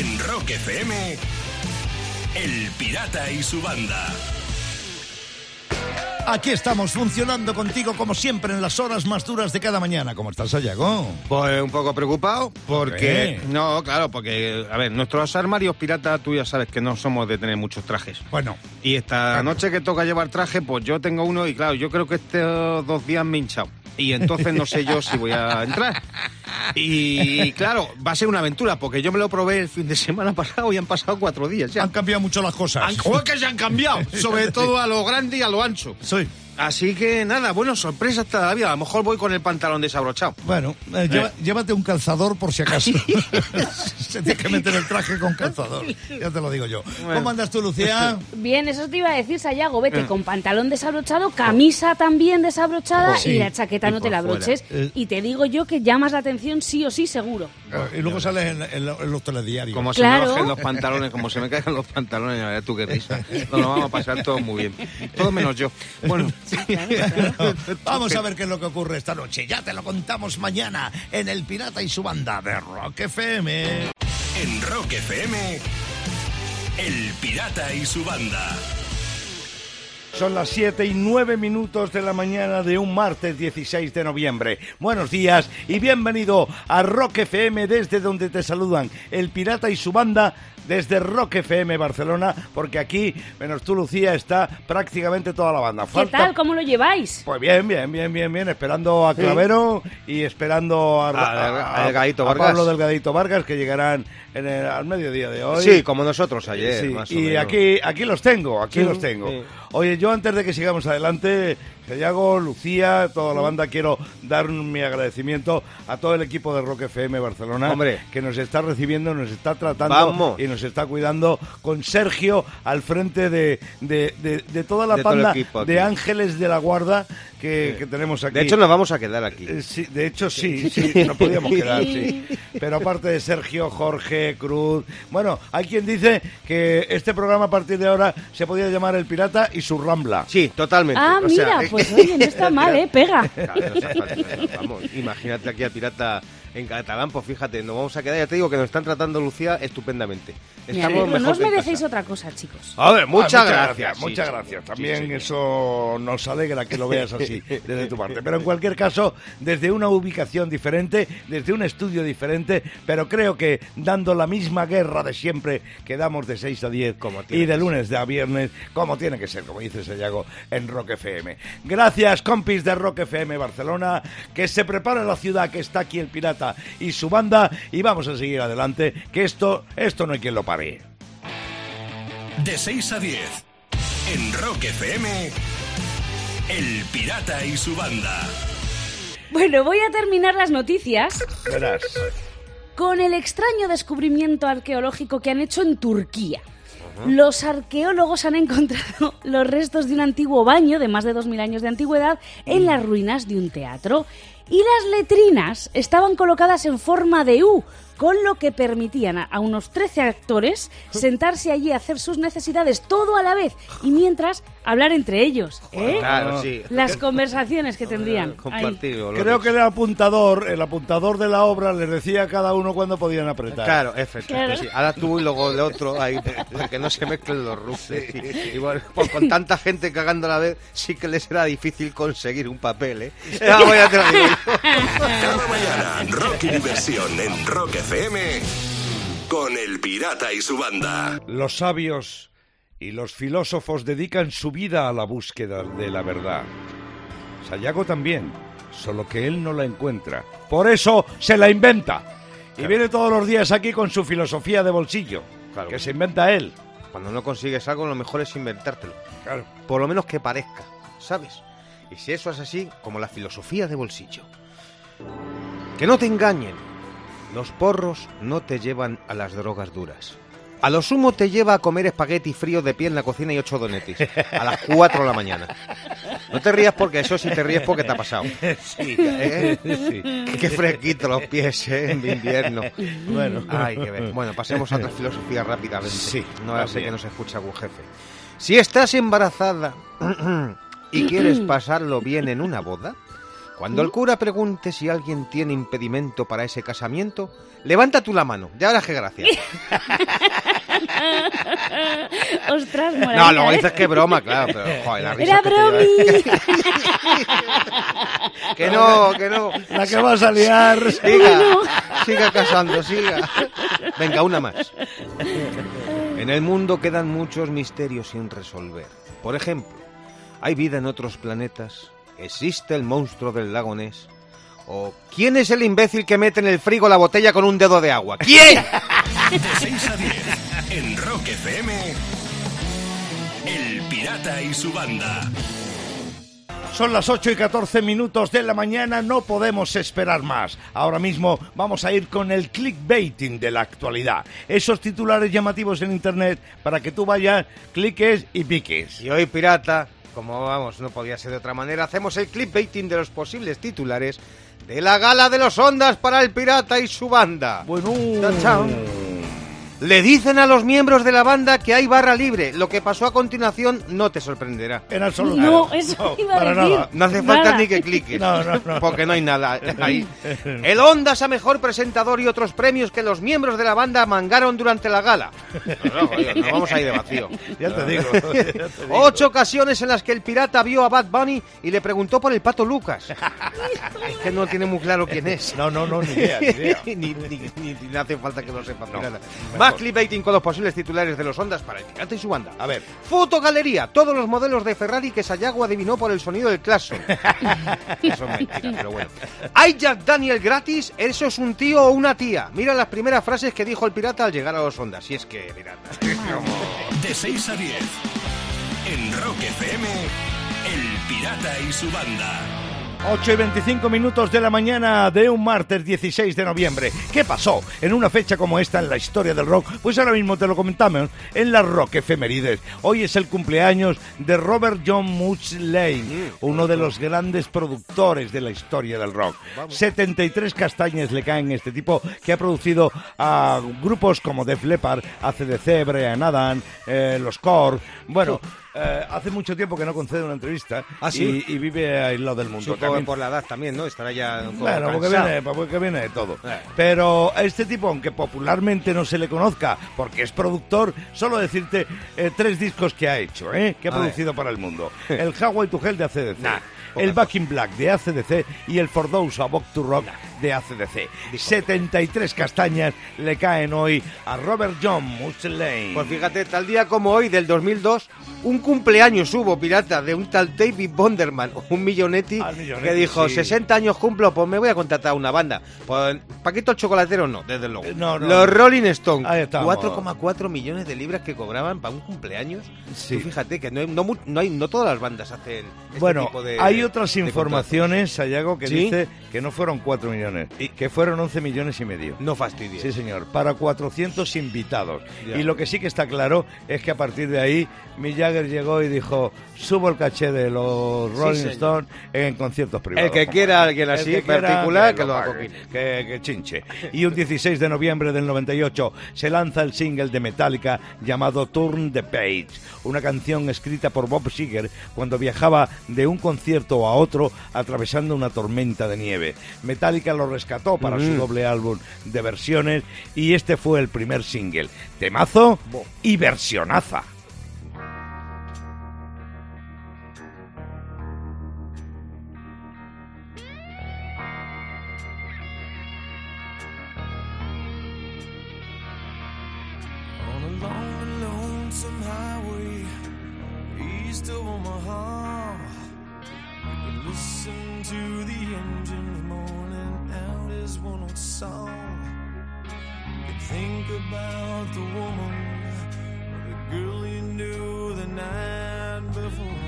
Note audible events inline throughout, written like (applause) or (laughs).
En Rock FM, El Pirata y su banda. Aquí estamos funcionando contigo como siempre en las horas más duras de cada mañana. ¿Cómo estás, Sayago? Pues un poco preocupado porque... qué? No, claro, porque, a ver, nuestros armarios piratas, tú ya sabes que no somos de tener muchos trajes. Bueno, Y esta noche que toca llevar traje, pues yo tengo uno y claro, yo creo que estos dos días me he hinchado. Y entonces no sé yo si voy a entrar. Y claro, va a ser una aventura, porque yo me lo probé el fin de semana pasado y han pasado cuatro días ya. han cambiado mucho las cosas. Han, que se han cambiado, (laughs) sobre todo a lo grande y a lo ancho. Sí. Así que nada, bueno, sorpresas todavía. A lo mejor voy con el pantalón desabrochado. Bueno, eh, lleva- llévate un calzador por si acaso. (laughs) (laughs) Se tiene que meter el traje con calzador. Ya te lo digo yo. ¿Cómo andas tú, Lucía? (laughs) Bien, eso te iba a decir, Sayago, vete con pantalón desabrochado, camisa también desabrochada Sí. y la chaqueta Y no te la abroches. Eh. Y te digo yo que llamas la atención sí o sí, seguro. Y luego sales en, en lo- en los telediarios. Como Claro. se me bajen los pantalones, como se me caigan los pantalones, ya verás tú qué risa. Nos lo vamos a pasar todo muy bien. Todo menos yo. Bueno, (laughs) (laughs) Vamos a ver qué es lo que ocurre esta noche. Ya te lo contamos mañana en El Pirata y su banda de Rock FM. En Rock FM, El Pirata y su banda. Son las 7 y 9 minutos de la mañana de un martes 16 de noviembre. Buenos días y bienvenido a Rock FM desde donde te saludan el pirata y su banda desde Rock FM Barcelona, porque aquí, menos tú Lucía, está prácticamente toda la banda. ¿Qué tal? ¿Cómo lo lleváis? Pues bien, bien, bien, bien, bien, esperando a Clavero y esperando a, A- a Delgadito Vargas. Pablo Delgadito Vargas, que llegarán en el- al mediodía de hoy. sí, como nosotros ayer, Sí, más o y menos. aquí, aquí los tengo, aquí Sí, los tengo. sí. Oye, yo antes de que sigamos adelante, Sayago, Lucía, toda la banda, quiero dar mi agradecimiento a todo el equipo de Rock FM Barcelona, Hombre. que nos está recibiendo, nos está tratando Vamos. y nos está cuidando, con Sergio al frente de, de, de- de toda la De aquí. de ángeles de la guarda que, que tenemos aquí. De hecho, nos vamos a quedar aquí. Eh, sí, de hecho, sí, sí, nos podíamos quedar, sí. Pero aparte de Sergio, Jorge, Cruz. Bueno, hay quien dice que este programa a partir de ahora se podía llamar El Pirata y su Rambla. Sí, totalmente. Ah, O sea, mira, pues oye, no está (laughs) mal, ¿eh? Pega. Claro, no hace falta, vamos, imagínate aquí al pirata en catalán, pues fíjate, nos vamos a quedar, ya te digo que nos están tratando Lucía estupendamente. Me Estamos No os merecéis casa. otra cosa, chicos. A ver, Ah, muchas, gracias. sí, muchas sí. gracias. También sí. eso nos alegra que lo (laughs) veas así desde tu parte. Pero en cualquier caso, desde una ubicación diferente, desde un estudio diferente, pero creo que dando la misma guerra de siempre que damos de 6 a 10 Como tiene y de lunes a viernes, como tiene que ser, como dice Sayago, en Rock FM. Gracias, compis de Rock FM Barcelona, que se prepara la ciudad, que está aquí el pirata y su banda, y vamos a seguir adelante, que esto, esto no hay quien lo pare. De 6 a 10, en Rock FM, El Pirata y su banda. Bueno, voy a terminar las noticias Verás. con el extraño descubrimiento arqueológico que han hecho en Turquía. Los arqueólogos han (laughs) encontrado los restos de un antiguo baño de más de 2.000 años de antigüedad en las ruinas de un teatro. Y las letrinas estaban colocadas en forma de U, con lo que permitían a, a unos 13 actores (laughs) sentarse allí a hacer sus necesidades todo a la vez y mientras hablar entre ellos. ¿eh? Claro, sí. Las conversaciones que tendrían. Creo que el apuntador, el apuntador de la obra les decía a cada uno cuándo podían apretar. Claro, efectivamente. Claro. sí. Ahora tú y luego el otro, ahí, para que no se mezclen los ruses. Y, y bueno, pues con tanta gente cagando a la vez, sí que les será difícil conseguir un papel, ¿eh? Ah. Cada mañana, rock y diversión en Rock FM, con El Pirata y su banda. Los sabios y los filósofos dedican su vida a la búsqueda de la verdad. Sayago también, solo que él no la encuentra. Por eso se la inventa. Y viene todos los días aquí con su filosofía de bolsillo, Claro. que se inventa él. Cuando no consigues algo, lo mejor es inventártelo. Claro. Por lo menos que parezca, ¿sabes? Y si eso es así, como la filosofía de bolsillo. Que no te engañen. Los porros no te llevan a las drogas duras. A lo sumo te lleva a comer espagueti frío de pie en la cocina y ocho donetis. A las 4 de la mañana. No te rías porque eso sí te ríes porque te ha pasado. (laughs) Sí, ¿Eh? sí. Qué fresquito los pies, ¿eh? En invierno. Bueno. Ay, qué ver. Bueno, pasemos a otra filosofía rápidamente. Sí, No sé que nos escucha algún jefe. Si estás embarazada (clears throat) y quieres pasarlo bien en una boda, Cuando el cura pregunte si alguien tiene impedimento para ese casamiento, levanta tú la mano. Ya verás qué gracia. (laughs) Ostras, No, luego ¿eh? dices que broma, claro, pero (laughs) joder, la risa Era que te lleva- bromi. (laughs) Que no, que no. La que vas a liar. Siga, siga casando, siga. Venga, una más. En el mundo quedan muchos misterios sin resolver. Por ejemplo, ¿hay vida en otros planetas? ¿Existe el monstruo del lago Ness? ¿O quién es el imbécil que mete en el frigo la botella con un dedo de agua? ¿Quién? De 6 a 10 en Rock FM. El Pirata y su banda. Son las 8 y 14 minutos de la mañana, no podemos esperar más. Ahora mismo vamos a ir con el clickbaiting de la actualidad. Esos titulares llamativos en internet para que tú vayas, cliques y piques. Y hoy, pirata, como vamos, no podía ser de otra manera, hacemos el clickbaiting de los posibles titulares de la gala de los ondas para el pirata y su banda. Bueno, Chan, chan. Le dicen a los miembros de la banda que hay barra libre. Lo que pasó a continuación no te sorprenderá. en absoluto. No, eso iba a para decir. nada. No hace falta Nada. ni que cliques. No, no, no. Porque no hay nada ahí. (laughs) El Ondas a mejor presentador y otros premios que los miembros de la banda mangaron durante la gala. (laughs) No, no, no vamos ahí de vacío. Ya te digo. (laughs) ya te digo. Ocho ocasiones en las que el pirata vio a Bad Bunny y le preguntó por el pato Lucas. es que no tiene muy claro quién es. No, no, no, ni idea, ni idea. ni, ni, ni- ni hace falta que lo sepa. pirata. Más clickbaiting con los posibles titulares de los Ondas para el pirata y su banda. A ver. Fotogalería, todos los modelos de Ferrari que Sayago adivinó por el sonido del claxon. (laughs) Eso es mentira, pero bueno. ¿Hay Jack Daniel gratis? ¿Eso es un tío o una tía? Mira las primeras frases que dijo el pirata al llegar a los Ondas. Si es que, pirata. De 6 (laughs) a 10 en Rock FM. El Pirata y su banda. 8 y 25 minutos de la mañana de un martes 16 de noviembre. ¿Qué pasó en una fecha como esta en la historia del rock? Pues ahora mismo te lo comentamos en las Rock Efemerides. Hoy es el cumpleaños de Robert John Muchley, uno de los grandes productores de la historia del rock. 73 castañas le caen a este tipo que ha producido a grupos como Def Leppard, ACDC, Brian Adams, eh, los Core. Bueno, eh, hace mucho tiempo que no concede una entrevista ¿Ah, sí? y, y vive aislado del mundo. Supongo También- por la edad también, ¿no? Estará ya un poco bueno, porque viene, porque viene de todo. Eh. Pero a este tipo, aunque popularmente no se le conozca, porque es productor, solo decirte eh, tres discos que ha hecho, ¿eh? que ha A ver. producido para el mundo. (laughs) El Hawaii to Hell de ACDC, Nah, el Back in Black de ACDC y el For Those a Walk to Rock de ACDC. 73 castañas le caen hoy a Robert John Muchley. Pues fíjate, tal día como hoy, del 2002, un cumpleaños hubo, pirata, de un tal David Bonderman, un millonetti, Ah, millonetti, que dijo, sí. 60 años cumplo, pues me voy a contratar a una banda. Pues Paquito el Chocolatero no, desde luego. Eh, no, no. Los Rolling Stones, Ahí estamos. 4,4 millones de libras que cobraban para un cumpleaños. Sí. Tú fíjate que no, no, hay, no todas las bandas hacen este Bueno, tipo de hay otras informaciones, Sayago, que ¿Sí? dice que no fueron 4 millones, que fueron 11 millones y medio. No fastidies. Sí, señor, para 400 invitados. Ya. Y lo que sí que está claro es que a partir de ahí Mick Jagger llegó y dijo, subo el caché de los Rolling señor. Stones en conciertos privados. El que quiera alguien así, que particular, que lo lo acoquine. que, que chinche. Y un 16 de noviembre del 98 se lanza el single de Metallica llamado Turn the Page, una canción escrita por Bob Seger cuando viajaba de un concierto a otro atravesando una tormenta de nieve. Metallica lo rescató para su Mm. doble álbum de versiones y este fue el primer single. Temazo y versionaza. On a long and lonesome highway east of Omaha. You can listen to the engine song. You think about the woman or the girl you knew the night before.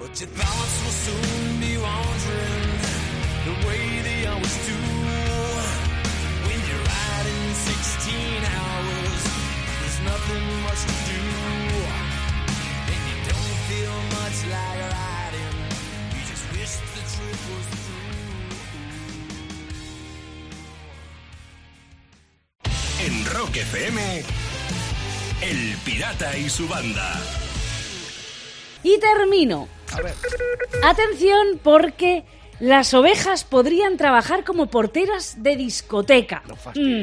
But your thoughts will soon be wandering the way they always do. When you're riding 16 hours, there's nothing much to do. And you don't feel much like Rock FM, El Pirata y su banda. Y termino. Atención porque las ovejas podrían trabajar como porteras de discoteca. Mm,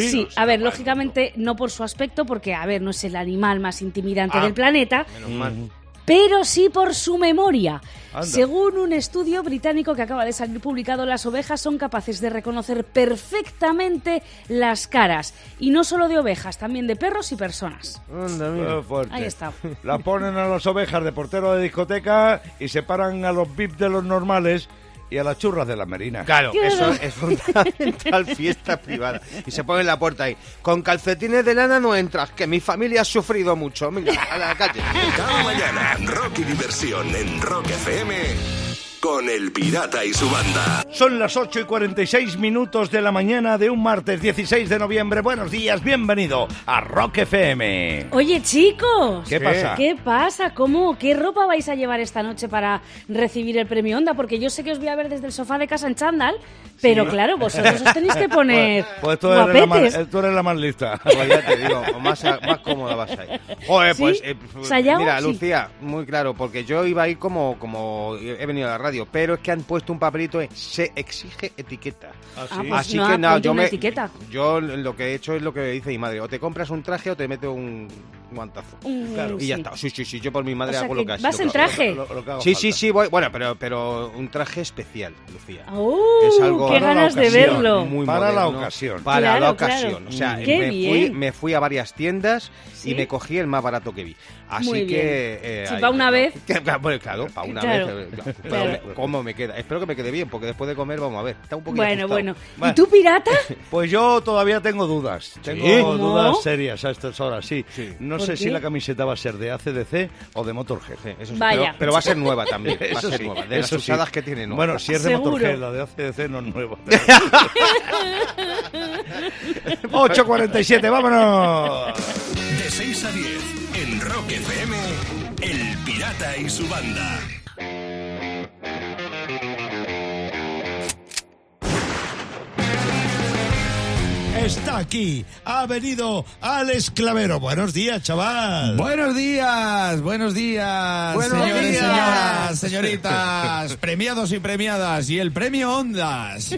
sí, a ver, lógicamente no por su aspecto, porque, a ver, no es el animal más intimidante Ah. del planeta, Menos mal. Pero sí por su memoria. Anda. Según un estudio británico que acaba de salir publicado, las ovejas son capaces de reconocer perfectamente las caras. Y no solo de ovejas, también de perros y personas. Anda, mira. Fuerte. Ahí está. La ponen a las ovejas de portero de discoteca y separan a los VIP de los normales y a las churras de la merina. Claro, eso es fundamental, fiesta privada. Y se pone en la puerta ahí. Con calcetines de lana no entras, que mi familia ha sufrido mucho. Mira, a la calle. Cada mañana, rock y diversión en Rock FM con El Pirata y su banda. Son las 8 y 46 minutos de la mañana de un martes 16 de noviembre. Buenos días, bienvenido a Rock FM. Oye, chicos. ¿Qué pasa? ¿Qué pasa? ¿Cómo? ¿Qué ropa vais a llevar esta noche para recibir el premio Onda? Porque yo sé que os voy a ver desde el sofá de casa en chándal, pero claro, vosotros os tenéis que (laughs) poner Pues tú eres, la más, eh, tú eres la más lista. (laughs) Pues ya te digo, más, más cómoda vas a ir. Joder, ¿Sí? pues. eh, mira, Sí. Lucía, muy claro, porque yo iba a ir como, como he venido a la radio, pero es que han puesto un papelito de se exige etiqueta. Ah, sí? pues Así no, que ponte yo me. etiqueta. Yo lo que he hecho es lo que dice mi madre: o te compras un traje o te meto un guantazo. Mm, Claro. Y ya está. Sí, sí, sí, yo por mi madre O sea hago que lo que vas en traje. Lo- lo que haga Sí, sí, falta. sí, voy. Bueno, pero, pero un traje especial, Lucía. ¡Uh! es algo ¡Qué para la ganas de ocasión, verlo! Muy Para la ocasión. Para Claro, la claro. ocasión. O sea, Qué me fui, me fui a varias tiendas Sí. y me cogí el más barato que vi. Así Muy que. eh, Si pa' una vez. Que- Bueno, claro, para una Claro. vez. Eh, pero Claro. me- ¿Cómo me queda? Espero que me quede bien, porque después de comer, vamos a ver. Está un poquito Bueno, ajustado. bueno. ¿Y tú, pirata? (laughs) Pues yo todavía tengo dudas. Tengo ¿Cómo? dudas serias a estas horas, sí. Sí. No ¿Por sé qué? si la camiseta va a ser de ACDC o de Motorhead. Sí, eso sí, Vaya. Pero, pero va a ser nueva también. (laughs) Va a ser sí, nueva. De las usadas que tiene, ¿no? Bueno, si es de Seguro. Motorhead, la de ACDC no es nueva. (laughs) 8.47, vámonos. De 6 a 10 en Rock FM, El Pirata y su banda. Está aquí, ha venido al esclavero. Buenos días, chaval. Buenos días, buenos días, Buenos señores, días. señoras, (laughs) señoritas, premiados y premiadas. Y el premio Ondas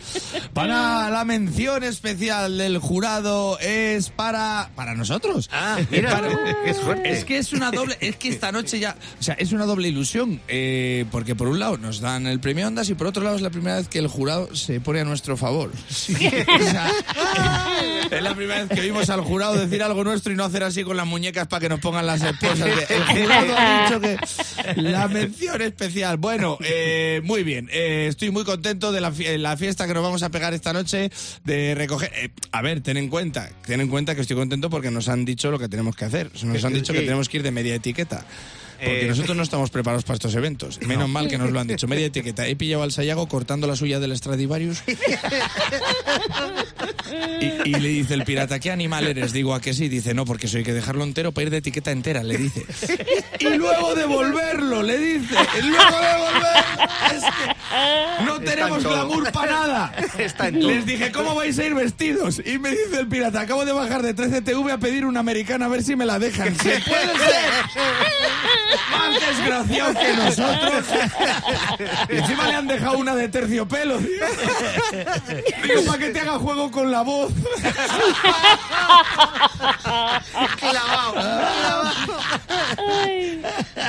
para (laughs) la mención especial del jurado es para para nosotros. Ah, mira, Para- qué suerte. Es que es una doble, es que esta noche ya, o sea, es una doble ilusión, eh, porque por un lado nos dan el premio Ondas y por otro lado es la primera vez que el jurado se pone a nuestro favor. (laughs) O sea, (laughs) es la primera vez que vimos al jurado decir algo nuestro y no hacer así con las muñecas para que nos pongan las esposas. de- (laughs) El jurado ha dicho que la mención especial. Bueno, eh, muy bien. eh, estoy muy contento de la, fie- la fiesta que nos vamos a pegar esta noche de recoger. eh, a ver, ten en cuenta, ten en cuenta que estoy contento porque nos han dicho lo que tenemos que hacer. Nos han dicho que tenemos que ir de media etiqueta. Porque Eh. nosotros no estamos preparados para estos eventos. Menos mal que nos lo han dicho. Media etiqueta. He pillado al Sayago cortando la suya del Stradivarius. (laughs) Y, y le dice el pirata, ¿qué animal eres? Digo, ¿a que sí? Dice, no, porque soy que dejarlo entero para ir de etiqueta entera, le dice. (laughs) Y luego devolverlo, le dice. Y luego devolverlo. Es que no tenemos glamour para nada. (laughs) Está en todo. Les dije, ¿cómo vais a ir vestidos? Y me dice el pirata, acabo de bajar de 13TV a pedir una americana a ver si me la dejan. ¿Se puede ser? Más desgraciado que nosotros. Y encima le han dejado una de terciopelo, tío. Digo, para que te haga juego con la voz. (laughs)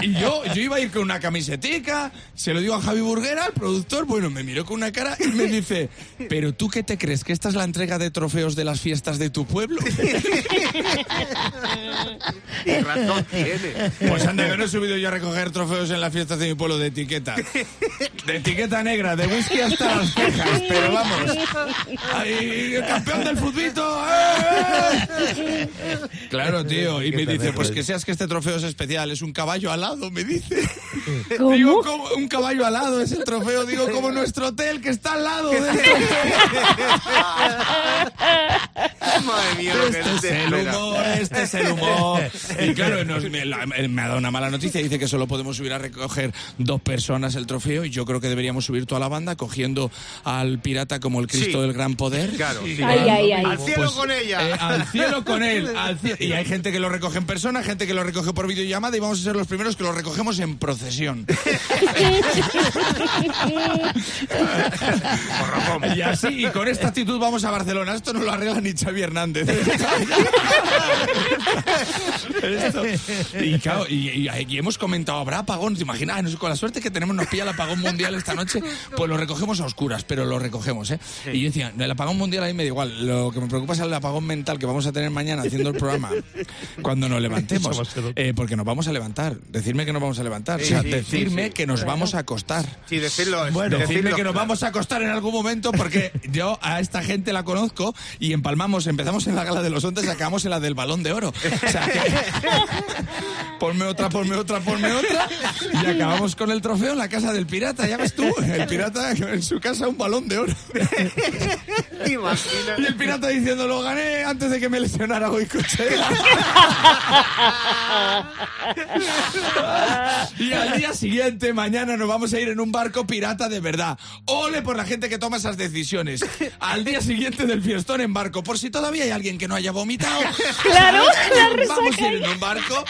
Y yo, yo iba a ir con una camisetica, se lo digo a Javi Burguera, el productor, bueno, me miró con una cara y me dice, pero tú qué te crees, que esta es la entrega de trofeos de las fiestas de tu pueblo. (laughs) Y razón tiene. Pues anda, que no he subido yo a recoger trofeos en las fiestas de mi pueblo de etiqueta. De etiqueta negra, de whisky hasta las cejas, pero vamos. ¡Ay, el campeón del futbito! ¡eh! (laughs) Claro, tío. Y me dice, pues que seas que este trofeo es especial, es un caballo alado, me dice. (laughs) ¿Cómo? Digo, ¿cómo? Un caballo alado es el trofeo, digo, como nuestro hotel que está al lado trofeo. (laughs) Madre mía, lo que Este es el espera. humor, este es el humor. Y claro, nos- me, la- me ha dado una mala noticia. Dice que solo podemos subir a recoger dos personas el trofeo. Y yo creo que deberíamos subir toda la banda cogiendo al pirata como el Cristo Sí. del gran poder. Claro, sí. Ay, ay, ay. Al cielo Pues, con ella. eh, al cielo con él. Cie- y hay gente que lo recoge en persona, gente que lo recoge por videollamada y vamos a ser los primeros que lo recogemos en procesión. (laughs) y así, y con esta actitud vamos a Barcelona. Esto no lo arregla ni Xavi Hernández. Esto- y, claro, y, y- y hemos comentado, ¿habrá apagón? ¿Te imaginas? Ay, no sé, con la suerte que tenemos nos pilla el apagón mundial esta noche, pues lo recogemos a oscuras, pero lo recogemos, ¿eh? Y yo decía, el apagón mundial a mí me da igual. Lo que me preocupa es el apagón mental que vamos a tener mañana haciendo el programa cuando nos levantemos. Eh, porque nos vamos a levantar. Decirme que nos vamos a levantar. o sea, decirme que nos vamos a acostar. Sí, decirlo. Bueno, decirme que nos vamos a acostar en algún momento porque yo a esta gente la conozco y empalmamos, empezamos en la gala de los ondas y acabamos en la del balón de oro. O sea que (laughs) ponme otra, ponme otra, ponme otra y acabamos con el trofeo en la casa del pirata, ya ves tú, el pirata en su casa un balón de oro. (laughs) ¿Te imaginas? Y el pirata diciendo, lo gané antes de que me lesionara Goicoechea. y al día siguiente, mañana, nos vamos a ir en un barco pirata de verdad. Ole por la gente que toma esas decisiones. Al día siguiente del fiestón en barco, por si todavía hay alguien que no haya vomitado. Claro, la Vamos a ir en un barco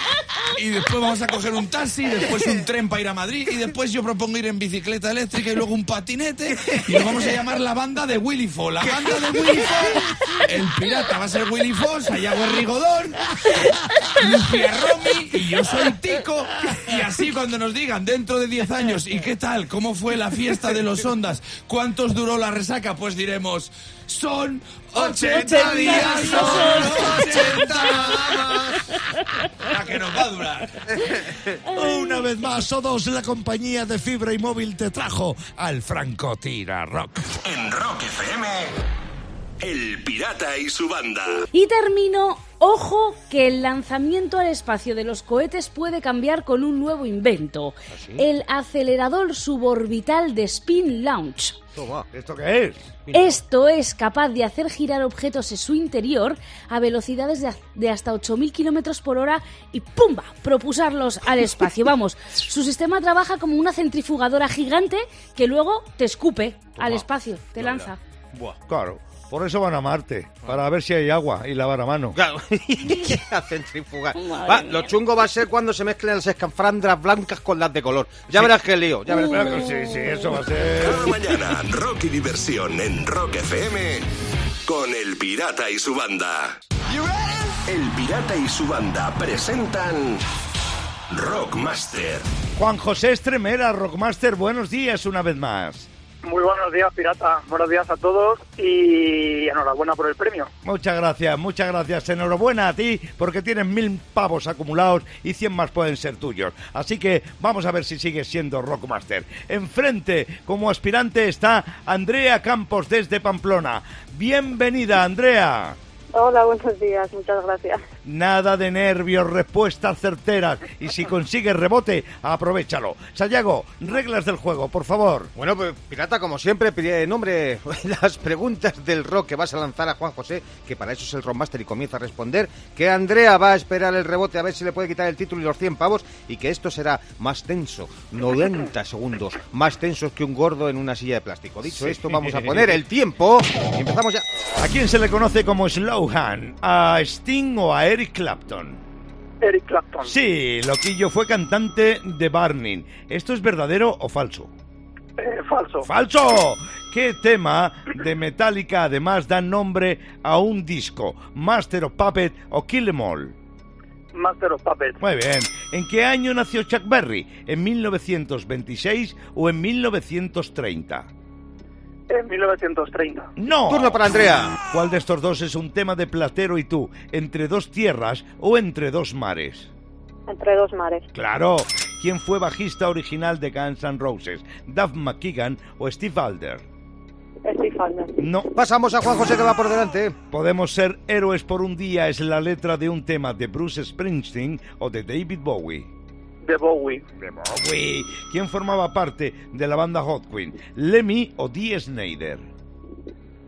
y después vamos a coger un taxi, después un tren para ir a Madrid y después yo propongo ir en bicicleta eléctrica y luego un patinete y nos vamos a llamar la banda de Willy Fo. La banda de Willy Fo, el pirata va a ser Willy Fo, Sayago Rigodón, Lucía Romy y yo soy Tico y así cuando nos digan dentro de 10 años ¿y qué tal? ¿Cómo fue la fiesta de los ondas? ¿Cuántos duró la resaca? Pues diremos son 80 días, son 80 más. La que nos va a durar. Una vez más, todos la compañía de fibra y móvil te trajo al Franco Tira Rock. En Rock FM, El Pirata y su banda. Y termino, ojo, que el lanzamiento al espacio de los cohetes puede cambiar con un nuevo invento. El acelerador suborbital de Spin Launch. Toma. ¿Esto qué es? Esto es capaz de hacer girar objetos en su interior a velocidades de, de hasta 8.000 kilómetros por hora y ¡pumba! propulsarlos al espacio. Vamos, (laughs) su sistema trabaja como una centrifugadora gigante que luego te escupe al espacio, te lanza. Claro. Por eso van a Marte, para ver si hay agua y lavar a mano. Claro, (laughs) a centrifugar. Va, lo chungo va a ser cuando se mezclen las escafrandras blancas con las de color. Ya verás qué lío. Ya verás. Claro, Sí, sí, eso va a ser... Cada mañana, rock y diversión en Rock FM con El Pirata y su banda. El Pirata y su banda presentan Rockmaster. Juan José Estremera, Rockmaster, buenos días una vez más. Muy buenos días, pirata. Buenos días a todos y enhorabuena por el premio. Muchas gracias, muchas gracias. Enhorabuena a ti porque tienes mil pavos acumulados y cien más pueden ser tuyos. Así que vamos a ver si sigues siendo Rockmaster. Enfrente, como aspirante, está Andrea Campos desde Pamplona. Bienvenida, Andrea. Hola, buenos días, muchas gracias. Nada de nervios, respuestas certeras. Y si consigues rebote, aprovechalo. Sayago, reglas del juego, por favor. Bueno, pues pirata, como siempre, pide nombre (laughs) las preguntas del rock que vas a lanzar a Juan José, que para eso es el Rockmaster y comienza a responder, que Andrea va a esperar el rebote a ver si le puede quitar el título y los 100 pavos, y que esto será más tenso, 90 segundos, más tensos que un gordo en una silla de plástico. Dicho esto, vamos a (laughs) poner el tiempo y empezamos ya. ¿A quién se le conoce como Slowhand? ¿A Sting o a Eric Clapton? Eric Clapton. Sí, Loquillo fue cantante de Burning. ¿Esto es verdadero o falso? Eh, falso. ¡Falso! ¿Qué tema de Metallica además da nombre a un disco? ¿Master of Puppet o Kill 'Em All? Master of Puppets. Muy bien. ¿En qué año nació Chuck Berry? ¿En 1926 o en 1930? En 1930. ¡No! Turno para Andrea. ¿Cuál de estos dos es un tema de Platero y tú? ¿Entre dos tierras o entre dos mares? Entre dos mares. Claro. ¿Quién fue bajista original de Guns N' Roses? ¿Duff McKagan o Steve Alder? Steve Alder. No. Pasamos a Juan José que va por delante. Podemos ser héroes por un día es la letra de un tema de Bruce Springsteen o de David Bowie. De Bowie. De Bowie. ¿Quién formaba parte de la banda Hot Queen? ¿Lemmy o Dee Snyder?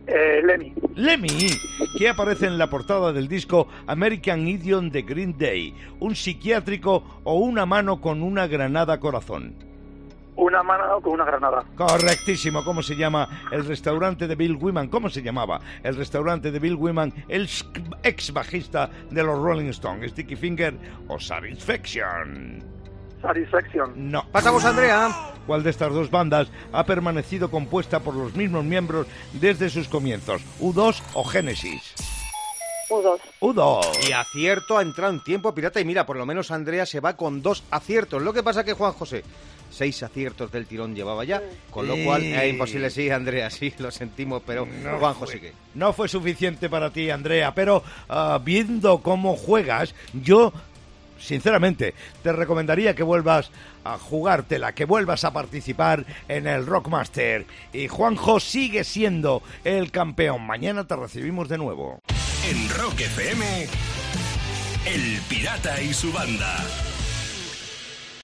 Eh, Lemmy. Lemmy, que aparece en la portada del disco American Idiot de Green Day, un psiquiátrico o una mano con una granada corazón. Una mano con una granada. Correctísimo. ¿Cómo se llama el restaurante de Bill Wyman? ¿Cómo se llamaba el restaurante de Bill Wyman, el ex bajista de los Rolling Stones? ¿Sticky Finger o Satisfaction? Satisfaction. No. Pasamos a Andrea. ¿Cuál de estas dos bandas ha permanecido compuesta por los mismos miembros desde sus comienzos? ¿U2 o Genesis? U2. U2. Y acierto ha entrado en tiempo pirata y mira, por lo menos Andrea se va con dos aciertos. Lo que pasa que Juan José, seis aciertos del tirón llevaba ya, con lo Sí. cual es imposible. Sí, Andrea, sí, lo sentimos, pero No Juan fue. José que... No fue suficiente para ti, Andrea, pero ah, viendo cómo juegas, yo, sinceramente, te recomendaría que vuelvas a jugártela, que vuelvas a participar en el Rockmaster. Y Juanjo sigue siendo el campeón. Mañana te recibimos de nuevo. En Rock FM, El Pirata y su banda.